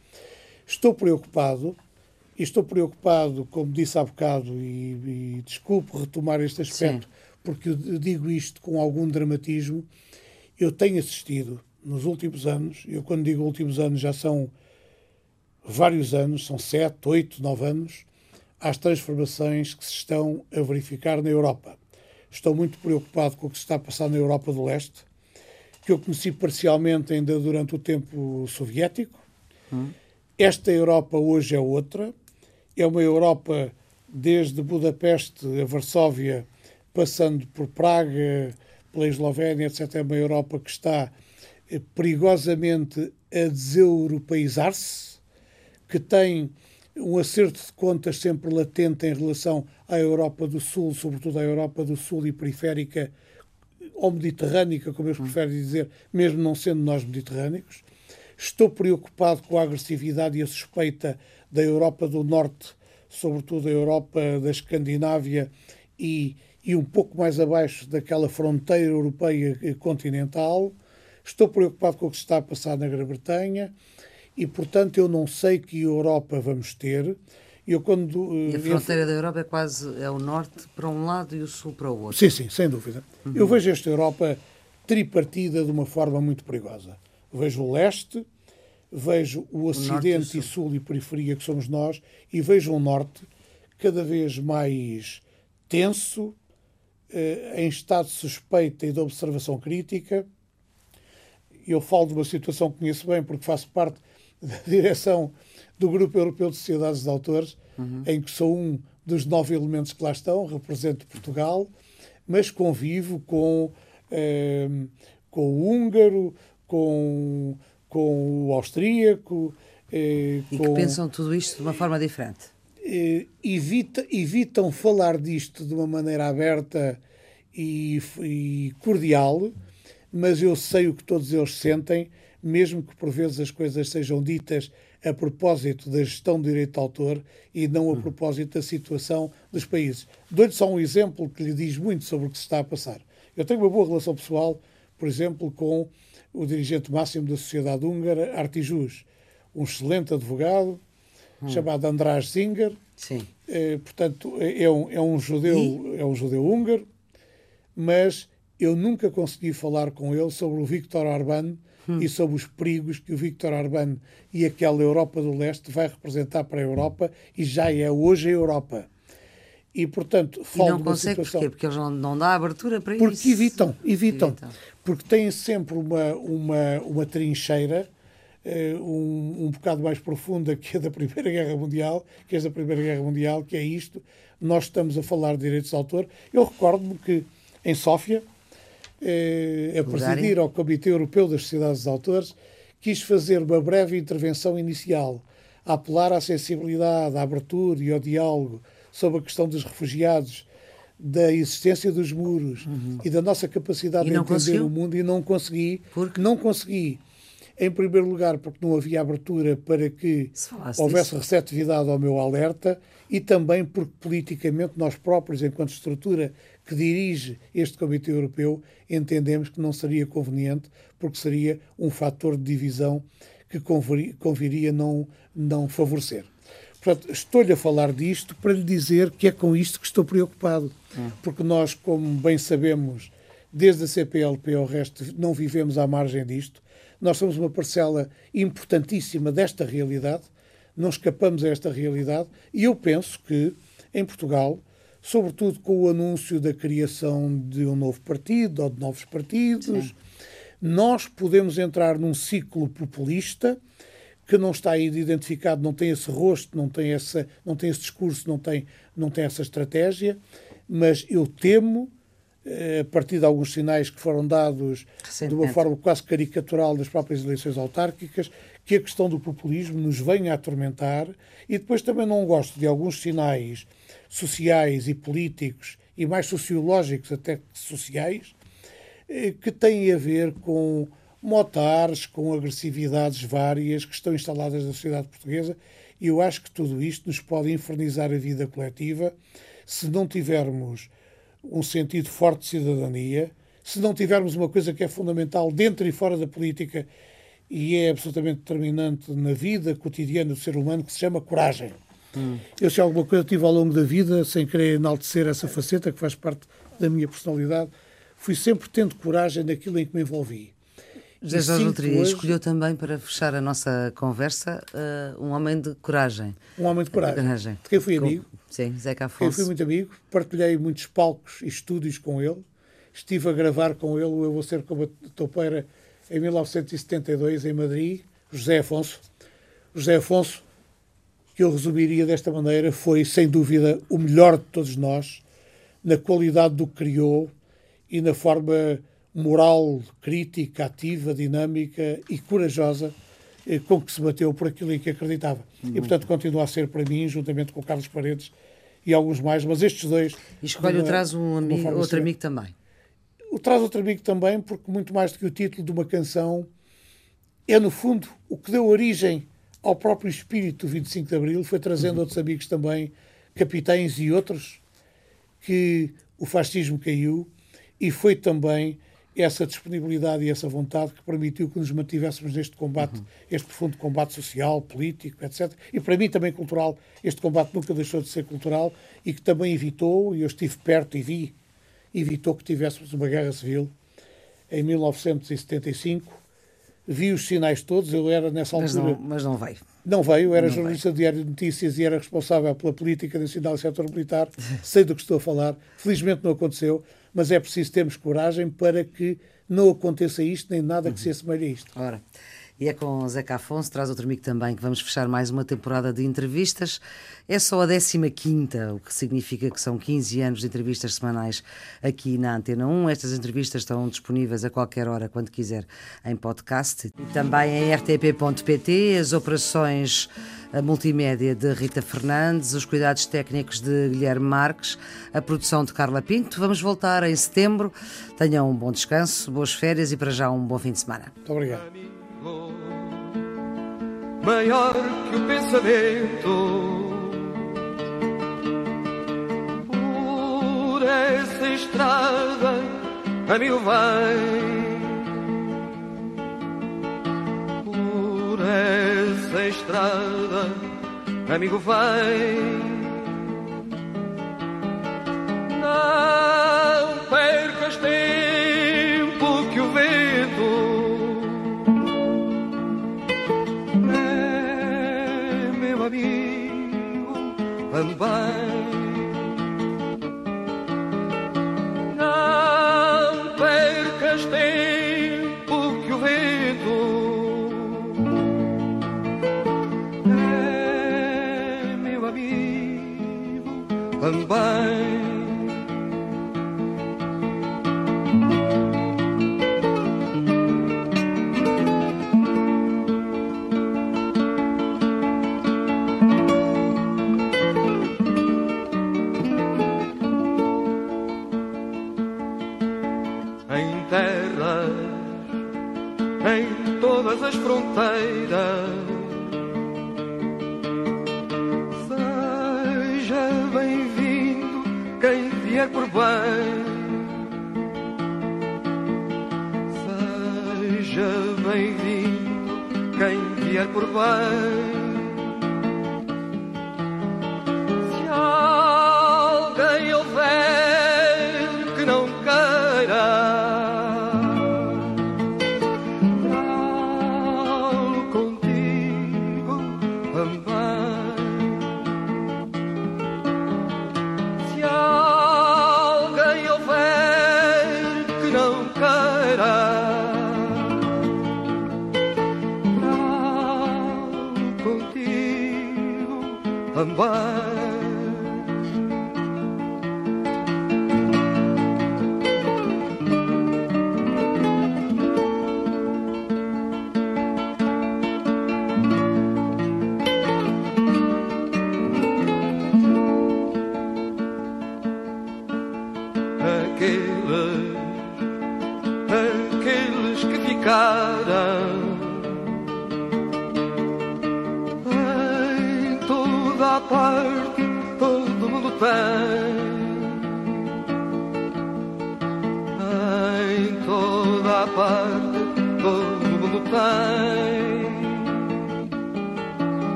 Estou preocupado, e estou preocupado, como disse há bocado, e, e desculpe retomar este aspecto, Sim. Porque eu digo isto com algum dramatismo, eu tenho assistido nos últimos anos, eu quando digo últimos anos já são vários anos, são sete, oito, nove anos, às transformações que se estão a verificar na Europa. Estou muito preocupado com o que se está a passar na Europa do Leste, que eu conheci parcialmente ainda durante o tempo soviético. Hum. Esta Europa hoje é outra. É uma Europa desde Budapeste a Varsóvia, passando por Praga, pela Eslovénia, etc. É uma Europa que está eh, perigosamente a deseuropeizar-se, que tem um acerto de contas sempre latente em relação à Europa do Sul, sobretudo à Europa do Sul e periférica, ou mediterrânica, como eu prefiro dizer, mesmo não sendo nós mediterrânicos. Estou preocupado com a agressividade e a suspeita da Europa do Norte, sobretudo a Europa da Escandinávia e, e um pouco mais abaixo daquela fronteira europeia continental. Estou preocupado com o que se está a passar na Grã-Bretanha e, portanto, eu não sei que Europa vamos ter. Eu, quando, e a eh, fronteira eu... da Europa é quase é o norte para um lado e o sul para o outro. Sim, sim, sem dúvida. Uhum. Eu vejo esta Europa tripartida de uma forma muito perigosa. Vejo o leste, vejo o ocidente o e, sul. e periferia, que somos nós, e vejo o norte cada vez mais tenso, em estado de suspeita e de observação crítica. Eu falo de uma situação que conheço bem, porque faço parte da direção do Grupo Europeu de Sociedades de Autores, uhum. em que sou um dos nove elementos que lá estão, represento Portugal, mas convivo com, eh, com o húngaro, com, com o austríaco. Eh, e com, que pensam tudo isto de uma forma diferente. Eh, evita, evitam falar disto de uma maneira aberta e, e cordial, mas eu sei o que todos eles sentem mesmo que por vezes as coisas sejam ditas a propósito da gestão do direito de autor e não a hum. propósito da situação dos países. Dou-lhe só um exemplo que lhe diz muito sobre o que se está a passar. Eu tenho uma boa relação pessoal, por exemplo, com o dirigente máximo da sociedade húngara, Artijus, um excelente advogado, hum. chamado András Zinger. Sim. Eh, portanto, é um, é um judeu, e? é um judeu húngaro, mas eu nunca consegui falar com ele sobre o Viktor Orbán, hum. e sobre os perigos que o Victor Orbán e aquela Europa do Leste vai representar para a Europa e já é hoje a Europa. E, portanto, falo e não consegue situação... porquê? Porque eles não, não dão abertura para porque isso. Porque evitam, evitam, evitam. Porque têm sempre uma, uma, uma trincheira um, um bocado mais profunda que a da Primeira Guerra Mundial, que é da Primeira Guerra Mundial, que é isto. Nós estamos a falar de direitos de autor. Eu recordo-me que em Sófia, eh, a presidir ao Comitê Europeu das Sociedades de Autores, quis fazer uma breve intervenção inicial, a apelar à sensibilidade, à abertura e ao diálogo sobre a questão dos refugiados, da existência dos muros uhum. e da nossa capacidade de entender conseguiu? o mundo e não consegui. Porque? Não consegui. Em primeiro lugar, porque não havia abertura para que houvesse disso. receptividade ao meu alerta e também porque politicamente nós próprios, enquanto estrutura que dirige este Comitê Europeu, entendemos que não seria conveniente, porque seria um fator de divisão que conviria não, não favorecer. Portanto, estou-lhe a falar disto para lhe dizer que é com isto que estou preocupado. Hum. Porque nós, como bem sabemos, desde a CPLP ao resto, não vivemos à margem disto. Nós somos uma parcela importantíssima desta realidade, não escapamos a esta realidade, e eu penso que, em Portugal, sobretudo com o anúncio da criação de um novo partido ou de novos partidos. Sim. Nós podemos entrar num ciclo populista que não está ainda identificado, não tem esse rosto, não tem, essa, não tem esse discurso, não tem, não tem essa estratégia, mas eu temo, a partir de alguns sinais que foram dados de uma forma quase caricatural das próprias eleições autárquicas, que a questão do populismo nos venha a atormentar e depois também não gosto de alguns sinais sociais e políticos e mais sociológicos até que sociais eh, que têm a ver com motares, com agressividades várias que estão instaladas na sociedade portuguesa e eu acho que tudo isto nos pode infernizar a vida coletiva se não tivermos um sentido forte de cidadania, se não tivermos uma coisa que é fundamental dentro e fora da política e é absolutamente determinante na vida cotidiana do ser humano, que se chama coragem. Hum. Eu, se alguma coisa tive ao longo da vida, sem querer enaltecer essa faceta que faz parte da minha personalidade, fui sempre tendo coragem naquilo em que me envolvi. José Jorge Loteria hoje... escolheu também para fechar a nossa conversa uh, um homem de coragem. Um homem de coragem. De, coragem. de quem fui amigo. Sim, Zeca Afonso. Quem fui muito amigo. Partilhei muitos palcos e estúdios com ele. Estive a gravar com ele o Eu Vou Ser Como a Topeira em 1972, em Madrid, José Afonso. José Afonso, que eu resumiria desta maneira, foi, sem dúvida, o melhor de todos nós, na qualidade do que criou e na forma moral, crítica, ativa, dinâmica e corajosa eh, com que se bateu por aquilo em que acreditava. Muito. E, portanto, continua a ser para mim, juntamente com o Carlos Paredes e alguns mais, mas estes dois... E escolhe o traz um amigo, outro amigo também. O Traz Outro Amigo também, porque muito mais do que o título de uma canção, é no fundo o que deu origem ao próprio espírito do 25 de Abril, foi trazendo uhum. outros amigos também, capitães e outros, que o fascismo caiu e foi também essa disponibilidade e essa vontade que permitiu que nos mantivéssemos neste combate, uhum. este profundo combate social, político, etc. E para mim também cultural. Este combate nunca deixou de ser cultural e que também evitou, e eu estive perto e vi evitou que tivéssemos uma guerra civil em 1975. Vi os sinais todos, eu era nessa altura. Mas não, mas não veio. Não veio, era não jornalista veio. do Diário de Notícias e era responsável pela política nacional e setor militar. Sei do que estou a falar. Felizmente não aconteceu, mas é preciso termos coragem para que não aconteça isto, nem nada que se assemelhe a isto. Ora. E é com Zeca Afonso, traz outro amigo também, que vamos fechar mais uma temporada de entrevistas. É só a 15, o que significa que são 15 anos de entrevistas semanais aqui na Antena 1. Estas entrevistas estão disponíveis a qualquer hora, quando quiser, em podcast. E também em rtp.pt, as operações a multimédia de Rita Fernandes, os cuidados técnicos de Guilherme Marques, a produção de Carla Pinto. Vamos voltar em setembro. Tenham um bom descanso, boas férias e para já um bom fim de semana. Muito obrigado maior que o pensamento. Por essa estrada, amigo, vai. Por essa estrada, amigo, vai. Também. Não percas tempo que o vento é meu amigo também. Por bem. Também. também